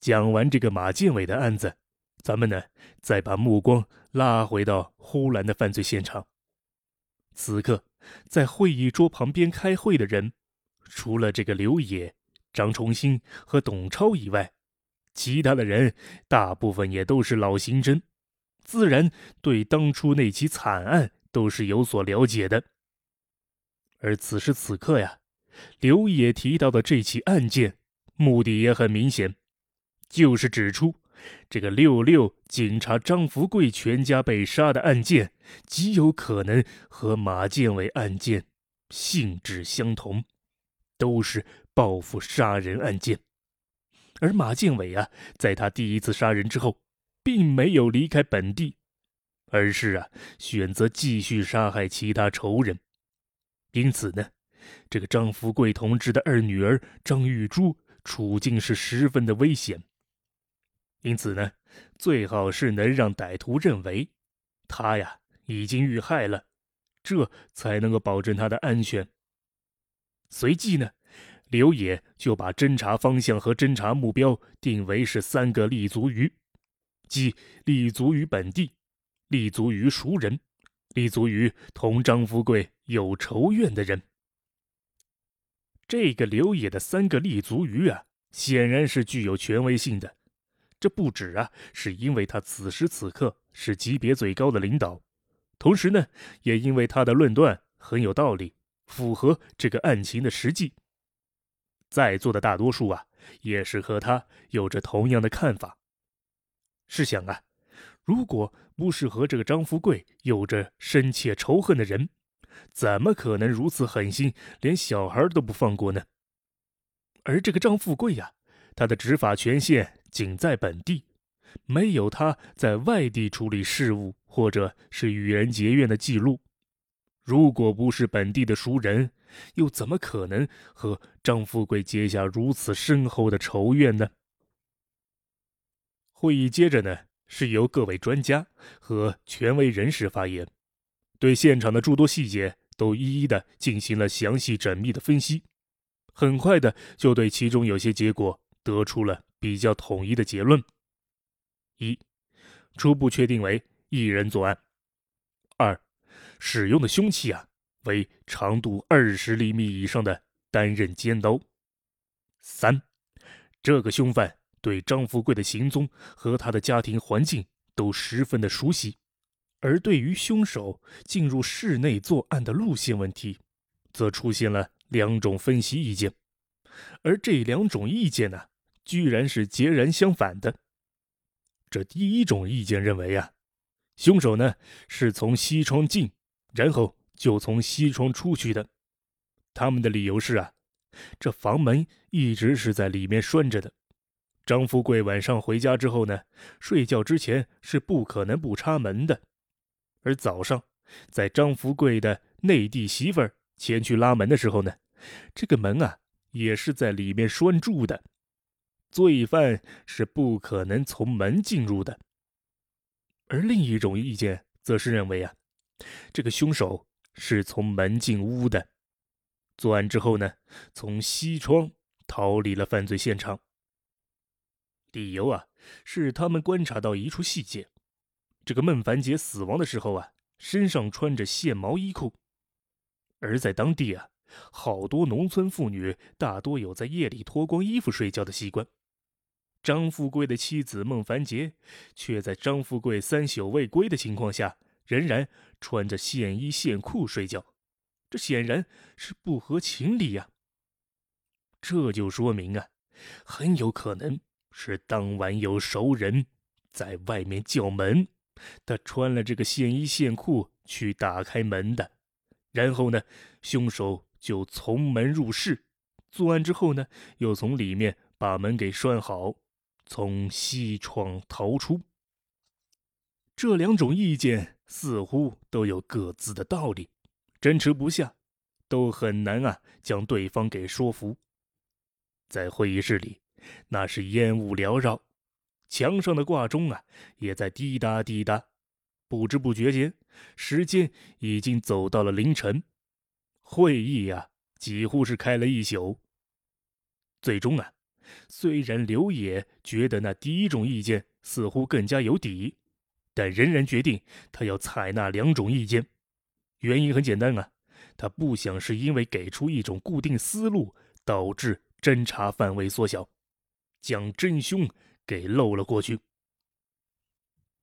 讲完这个马建伟的案子，咱们呢再把目光拉回到呼兰的犯罪现场。此刻，在会议桌旁边开会的人，除了这个刘野、张崇新和董超以外，其他的人大部分也都是老刑侦，自然对当初那起惨案都是有所了解的。而此时此刻呀，刘野提到的这起案件，目的也很明显，就是指出这个六六警察张福贵全家被杀的案件，极有可能和马建伟案件性质相同，都是报复杀人案件。而马建伟啊，在他第一次杀人之后，并没有离开本地，而是啊，选择继续杀害其他仇人。因此呢，这个张福贵同志的二女儿张玉珠处境是十分的危险。因此呢，最好是能让歹徒认为他呀已经遇害了，这才能够保证他的安全。随即呢，刘野就把侦查方向和侦查目标定为是三个立足于，即立足于本地，立足于熟人。立足于同张富贵有仇怨的人，这个刘野的三个立足于啊，显然是具有权威性的。这不止啊，是因为他此时此刻是级别最高的领导，同时呢，也因为他的论断很有道理，符合这个案情的实际。在座的大多数啊，也是和他有着同样的看法。试想啊。如果不是和这个张富贵有着深切仇恨的人，怎么可能如此狠心，连小孩都不放过呢？而这个张富贵呀，他的执法权限仅在本地，没有他在外地处理事务或者是与人结怨的记录。如果不是本地的熟人，又怎么可能和张富贵结下如此深厚的仇怨呢？会议接着呢？是由各位专家和权威人士发言，对现场的诸多细节都一一的进行了详细缜密的分析，很快的就对其中有些结果得出了比较统一的结论：一，初步确定为一人作案；二，使用的凶器啊为长度二十厘米以上的单刃尖刀；三，这个凶犯。对张富贵的行踪和他的家庭环境都十分的熟悉，而对于凶手进入室内作案的路线问题，则出现了两种分析意见，而这两种意见呢，居然是截然相反的。这第一种意见认为啊，凶手呢是从西窗进，然后就从西窗出去的。他们的理由是啊，这房门一直是在里面拴着的。张富贵晚上回家之后呢，睡觉之前是不可能不插门的。而早上，在张富贵的内地媳妇儿前去拉门的时候呢，这个门啊也是在里面拴住的，罪犯是不可能从门进入的。而另一种意见则是认为啊，这个凶手是从门进屋的，作案之后呢，从西窗逃离了犯罪现场。理由啊，是他们观察到一处细节：这个孟凡杰死亡的时候啊，身上穿着线毛衣裤。而在当地啊，好多农村妇女大多有在夜里脱光衣服睡觉的习惯。张富贵的妻子孟凡杰却在张富贵三宿未归的情况下，仍然穿着线衣线裤睡觉，这显然是不合情理呀。这就说明啊，很有可能。是当晚有熟人在外面叫门，他穿了这个线衣线裤去打开门的，然后呢，凶手就从门入室，作案之后呢，又从里面把门给拴好，从西窗逃出。这两种意见似乎都有各自的道理，争持不下，都很难啊将对方给说服。在会议室里。那是烟雾缭绕，墙上的挂钟啊也在滴答滴答。不知不觉间，时间已经走到了凌晨。会议呀，几乎是开了一宿。最终啊，虽然刘野觉得那第一种意见似乎更加有底，但仍然决定他要采纳两种意见。原因很简单啊，他不想是因为给出一种固定思路，导致侦查范围缩小，将真凶给漏了过去。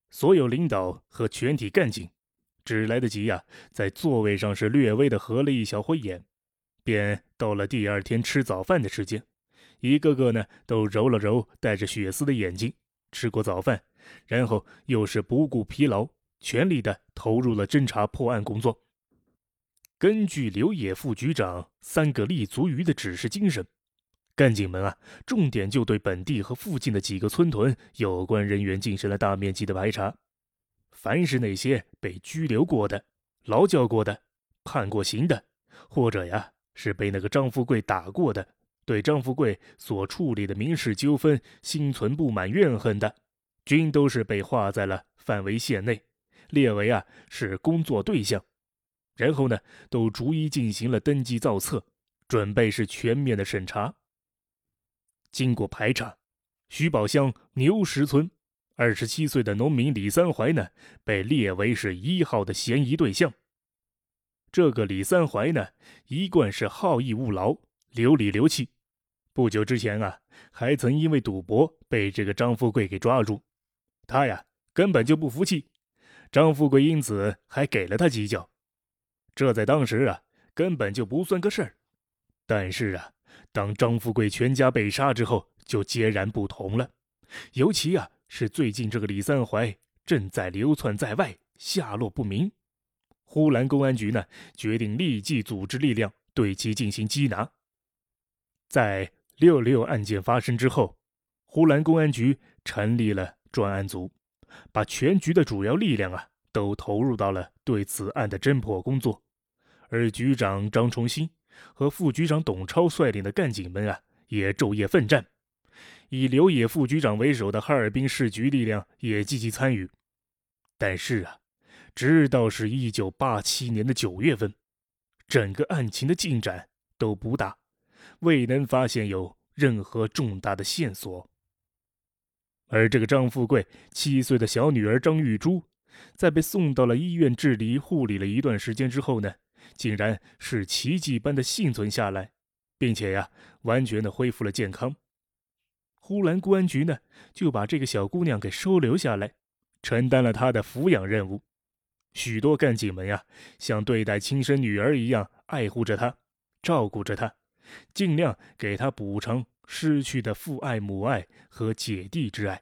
所有领导和全体干警只来得及呀，在座位上是略微的合了一小会眼，便到了第二天吃早饭的时间。一个个呢都揉了揉带着血丝的眼睛，吃过早饭，然后又是不顾疲劳，全力的投入了侦查破案工作。根据刘野副局长三个立足于的指示精神，干警们啊，重点就对本地和附近的几个村屯有关人员进行了大面积的排查。凡是那些被拘留过的、劳教过的、判过刑的，或者呀是被那个张富贵打过的。对张富贵所处理的民事纠纷心存不满怨恨的，均都是被划在了范围线内，列为啊是工作对象，然后呢都逐一进行了登记造册，准备是全面的审查。经过排查，徐宝乡牛石村二十七岁的农民李三怀呢被列为是一号的嫌疑对象。这个李三怀呢一贯是好逸恶劳、流里流气。不久之前啊，还曾因为赌博被这个张富贵给抓住，他呀根本就不服气，张富贵因此还给了他几脚，这在当时啊根本就不算个事儿。但是啊，当张富贵全家被杀之后，就截然不同了。尤其啊是最近这个李三怀正在流窜在外，下落不明，呼兰公安局呢决定立即组织力量对其进行缉拿，在。六六案件发生之后，呼兰公安局成立了专案组，把全局的主要力量啊都投入到了对此案的侦破工作。而局长张崇新和副局长董超率领的干警们啊，也昼夜奋战。以刘野副局长为首的哈尔滨市局力量也积极参与。但是啊，直到是一九八七年的九月份，整个案情的进展都不大。未能发现有任何重大的线索，而这个张富贵七岁的小女儿张玉珠，在被送到了医院治理护理了一段时间之后呢，竟然是奇迹般的幸存下来，并且呀，完全的恢复了健康。呼兰公安局呢，就把这个小姑娘给收留下来，承担了她的抚养任务。许多干警们呀，像对待亲生女儿一样爱护着她，照顾着她。尽量给他补偿失去的父爱、母爱和姐弟之爱，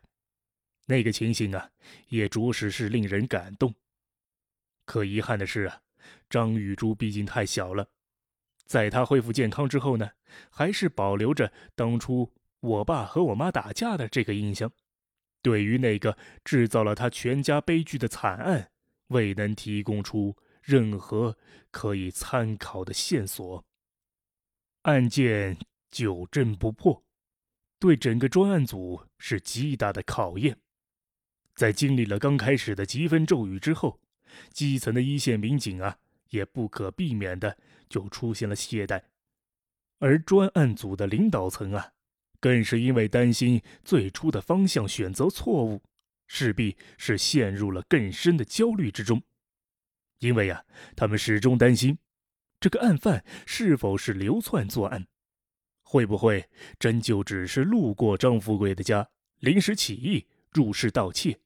那个情形啊，也着实是令人感动。可遗憾的是啊，张玉珠毕竟太小了，在她恢复健康之后呢，还是保留着当初我爸和我妈打架的这个印象，对于那个制造了他全家悲剧的惨案，未能提供出任何可以参考的线索。案件久侦不破，对整个专案组是极大的考验。在经历了刚开始的疾风骤雨之后，基层的一线民警啊，也不可避免的就出现了懈怠，而专案组的领导层啊，更是因为担心最初的方向选择错误，势必是陷入了更深的焦虑之中。因为啊，他们始终担心。这个案犯是否是流窜作案？会不会真就只是路过张富贵的家，临时起意入室盗窃，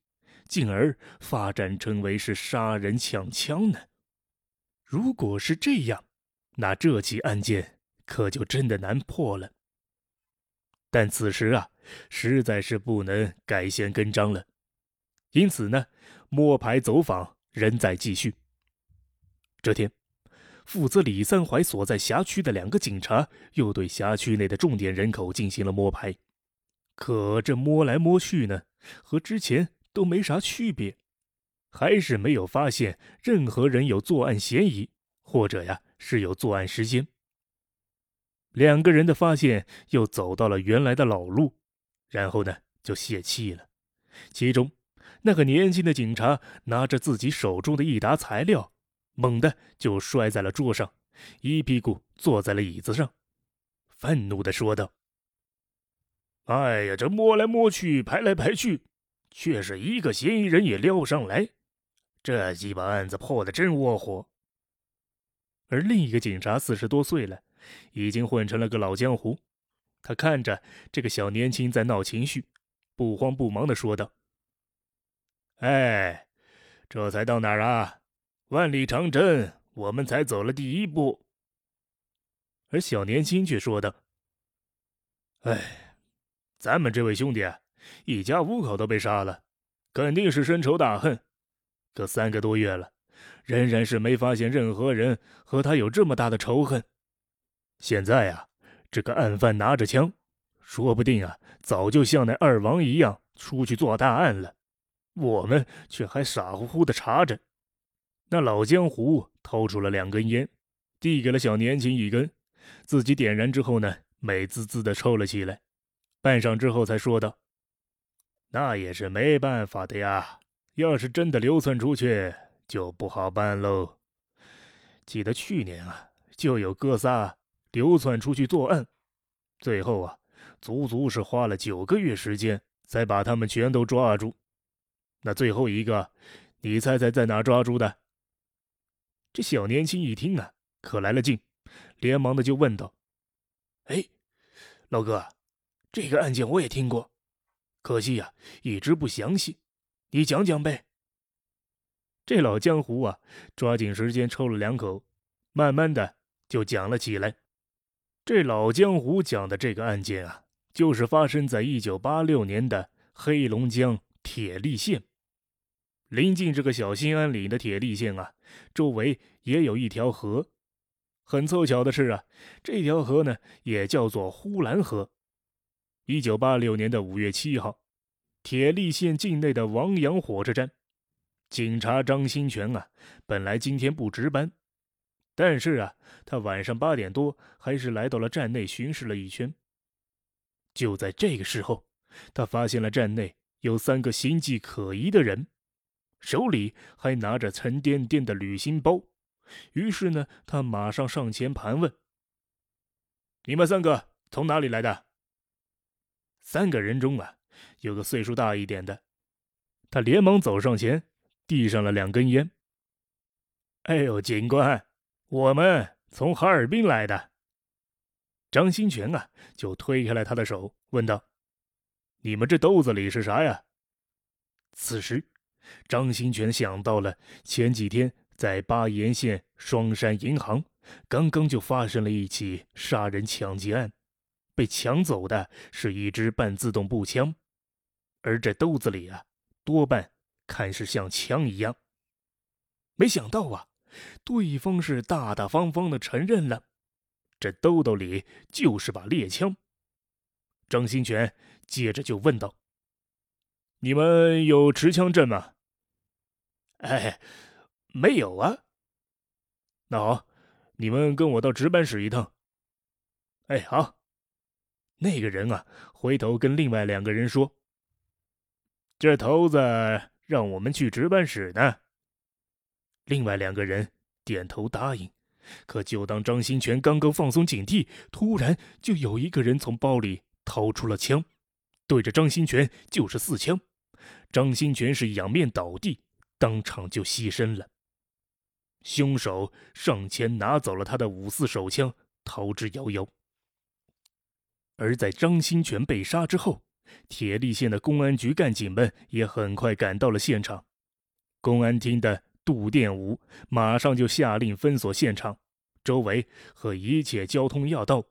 进而发展成为是杀人抢枪呢？如果是这样，那这起案件可就真的难破了。但此时啊，实在是不能改弦更张了，因此呢，摸排走访仍在继续。这天。负责李三怀所在辖区的两个警察又对辖区内的重点人口进行了摸排，可这摸来摸去呢，和之前都没啥区别，还是没有发现任何人有作案嫌疑，或者呀是有作案时间。两个人的发现又走到了原来的老路，然后呢就泄气了。其中那个年轻的警察拿着自己手中的一沓材料。猛地就摔在了桌上，一屁股坐在了椅子上，愤怒地说道：“哎呀，这摸来摸去，排来排去，却是一个嫌疑人也撩不上来。这鸡巴案子破的真窝火。而另一个警察四十多岁了，已经混成了个老江湖。他看着这个小年轻在闹情绪，不慌不忙的说道：“哎，这才到哪儿啊？万里长征，我们才走了第一步。”而小年轻却说道：“哎，咱们这位兄弟，一家五口都被杀了，肯定是深仇大恨。可三个多月了，仍然是没发现任何人和他有这么大的仇恨。现在呀。”这个案犯拿着枪，说不定啊，早就像那二王一样出去做大案了，我们却还傻乎乎的查着。那老江湖掏出了两根烟，递给了小年轻一根，自己点燃之后呢，美滋滋的抽了起来，半晌之后才说道：“那也是没办法的呀，要是真的流窜出去，就不好办喽。记得去年啊，就有哥仨。”流窜出去作案，最后啊，足足是花了九个月时间才把他们全都抓住。那最后一个，你猜猜在哪抓住的？这小年轻一听啊，可来了劲，连忙的就问道：“哎，老哥，这个案件我也听过，可惜呀，一直不详细，你讲讲呗。”这老江湖啊，抓紧时间抽了两口，慢慢的就讲了起来。这老江湖讲的这个案件啊，就是发生在一九八六年的黑龙江铁力县。临近这个小兴安岭的铁力县啊，周围也有一条河。很凑巧的是啊，这条河呢也叫做呼兰河。一九八六年的五月七号，铁力县境内的王阳火车站，警察张新全啊，本来今天不值班。但是啊，他晚上八点多还是来到了站内巡视了一圈。就在这个时候，他发现了站内有三个形迹可疑的人，手里还拿着沉甸甸的旅行包。于是呢，他马上上前盘问：“你们三个从哪里来的？”三个人中啊，有个岁数大一点的，他连忙走上前，递上了两根烟。“哎呦，警官！”我们从哈尔滨来的。张新全啊，就推开了他的手，问道：“你们这兜子里是啥呀？”此时，张新全想到了前几天在巴彦县双山银行，刚刚就发生了一起杀人抢劫案，被抢走的是一支半自动步枪，而这兜子里啊，多半看是像枪一样。没想到啊！对方是大大方方的承认了，这兜兜里就是把猎枪。张新全接着就问道：“你们有持枪证吗？”“哎，没有啊。”“那好，你们跟我到值班室一趟。”“哎，好。”那个人啊，回头跟另外两个人说：“这头子让我们去值班室呢。”另外两个人点头答应，可就当张新全刚刚放松警惕，突然就有一个人从包里掏出了枪，对着张新全就是四枪。张新全是仰面倒地，当场就牺牲了。凶手上前拿走了他的五四手枪，逃之夭夭。而在张新全被杀之后，铁力县的公安局干警们也很快赶到了现场，公安厅的。杜殿武马上就下令封锁现场，周围和一切交通要道，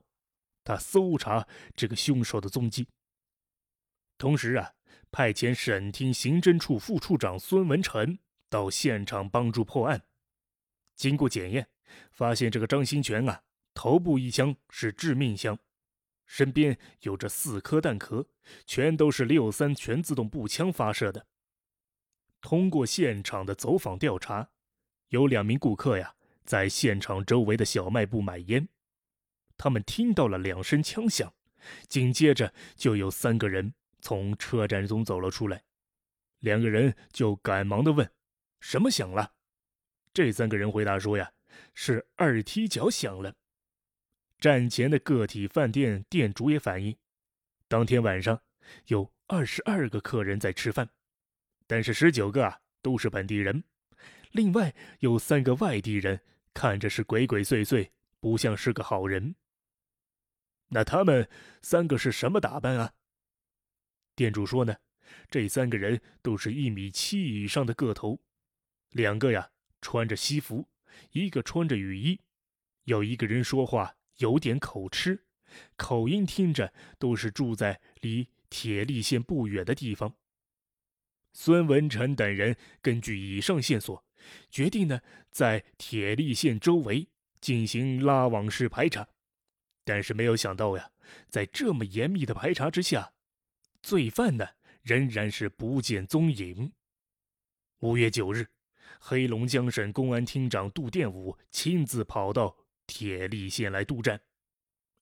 他搜查这个凶手的踪迹。同时啊，派遣省厅刑侦处副处长孙文臣到现场帮助破案。经过检验，发现这个张新全啊，头部一枪是致命枪，身边有着四颗弹壳，全都是六三全自动步枪发射的。通过现场的走访调查，有两名顾客呀，在现场周围的小卖部买烟，他们听到了两声枪响，紧接着就有三个人从车站中走了出来，两个人就赶忙的问：“什么响了？”这三个人回答说：“呀，是二踢脚响了。”站前的个体饭店店主也反映，当天晚上有二十二个客人在吃饭，但是十九个啊都是本地人，另外有三个外地人，看着是鬼鬼祟祟，不像是个好人。那他们三个是什么打扮啊？店主说呢，这三个人都是一米七以上的个头，两个呀穿着西服，一个穿着雨衣，有一个人说话有点口吃，口音听着都是住在离铁力县不远的地方。孙文臣等人根据以上线索，决定呢在铁力县周围进行拉网式排查，但是没有想到呀，在这么严密的排查之下。罪犯呢，仍然是不见踪影。五月九日，黑龙江省公安厅长杜殿武亲自跑到铁力县来督战，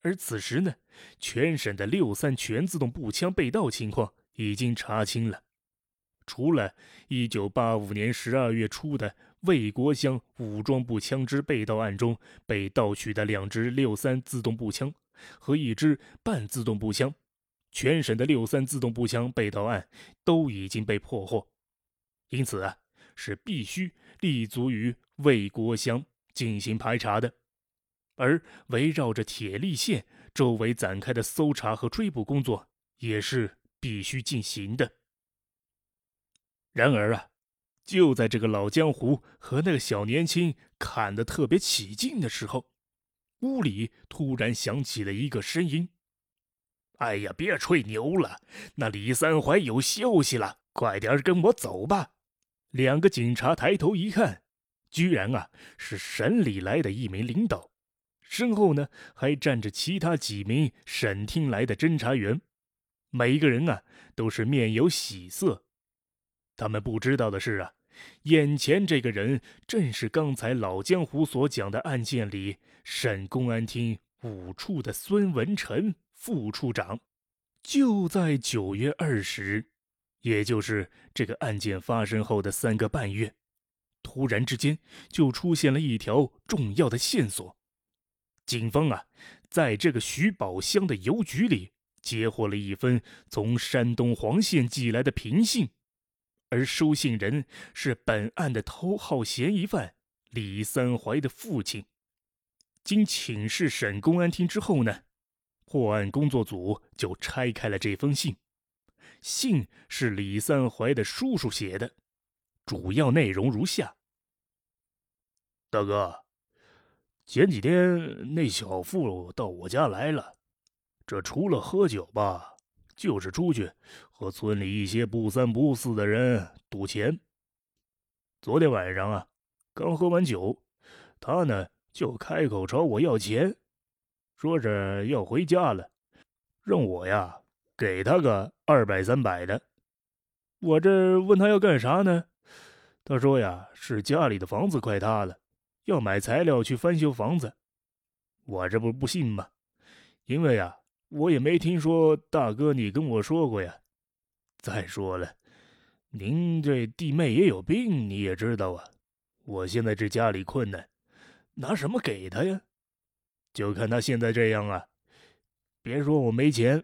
而此时呢，全省的六三全自动步枪被盗情况已经查清了。除了一九八五年十二月初的魏国乡武装步枪支被盗案中被盗取的两支六三自动步枪和一支半自动步枪。全省的六三自动步枪被盗案都已经被破获，因此啊，是必须立足于魏国乡进行排查的，而围绕着铁力县周围展开的搜查和追捕工作也是必须进行的。然而啊，就在这个老江湖和那个小年轻砍得特别起劲的时候，屋里突然响起了一个声音。哎呀，别吹牛了！那李三怀有消息了，快点跟我走吧。两个警察抬头一看，居然啊是省里来的一名领导，身后呢还站着其他几名省厅来的侦查员，每一个人啊都是面有喜色。他们不知道的是啊，眼前这个人正是刚才老江湖所讲的案件里省公安厅五处的孙文成。副处长就在九月二十日，也就是这个案件发生后的三个半月，突然之间就出现了一条重要的线索。警方啊，在这个徐宝乡的邮局里接获了一封从山东黄县寄来的平信，而收信人是本案的头号嫌疑犯李三怀的父亲。经请示省公安厅之后呢？破案工作组就拆开了这封信，信是李三怀的叔叔写的，主要内容如下：大哥，前几天那小妇到我家来了，这除了喝酒吧，就是出去和村里一些不三不四的人赌钱。昨天晚上啊，刚喝完酒，他呢就开口朝我要钱。说着要回家了，让我呀给他个二百三百的。我这问他要干啥呢？他说呀是家里的房子快塌了，要买材料去翻修房子。我这不不信吗？因为呀我也没听说大哥你跟我说过呀。再说了，您这弟妹也有病，你也知道啊。我现在这家里困难，拿什么给他呀？就看他现在这样啊，别说我没钱，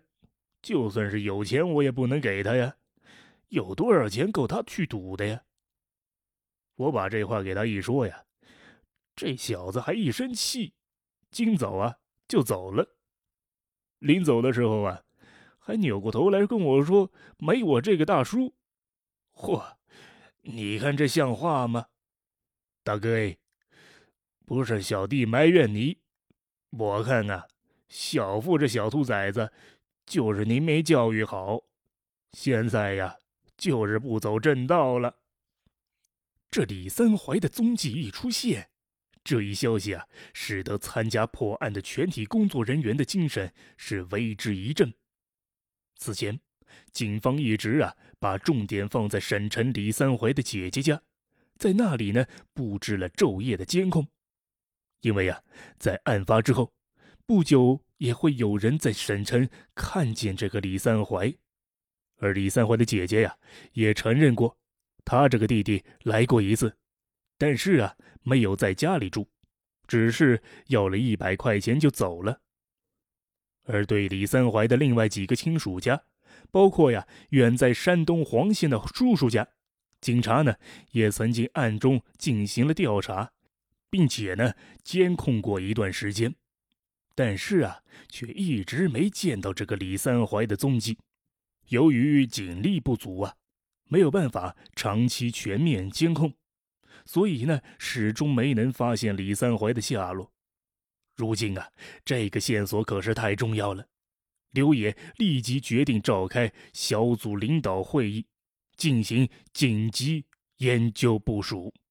就算是有钱，我也不能给他呀。有多少钱够他去赌的呀？我把这话给他一说呀，这小子还一生气，今早啊就走了。临走的时候啊，还扭过头来跟我说：“没我这个大叔。”嚯，你看这像话吗？大哥，不是小弟埋怨你。我看啊，小富这小兔崽子，就是您没教育好，现在呀，就是不走正道了。这李三怀的踪迹一出现，这一消息啊，使得参加破案的全体工作人员的精神是为之一振。此前，警方一直啊，把重点放在沈晨李三怀的姐姐家，在那里呢，布置了昼夜的监控。因为呀，在案发之后不久，也会有人在省城看见这个李三怀，而李三怀的姐姐呀，也承认过，他这个弟弟来过一次，但是啊，没有在家里住，只是要了一百块钱就走了。而对李三槐的另外几个亲属家，包括呀远在山东黄县的叔叔家，警察呢也曾经暗中进行了调查，并且呢监控过一段时间，但是啊却一直没见到这个李三槐的踪迹。由于警力不足啊，没有办法长期全面监控，所以呢始终没能发现李三槐的下落。如今啊，这个线索可是太重要了。刘野立即决定召开小组领导会议，进行紧急研究部署。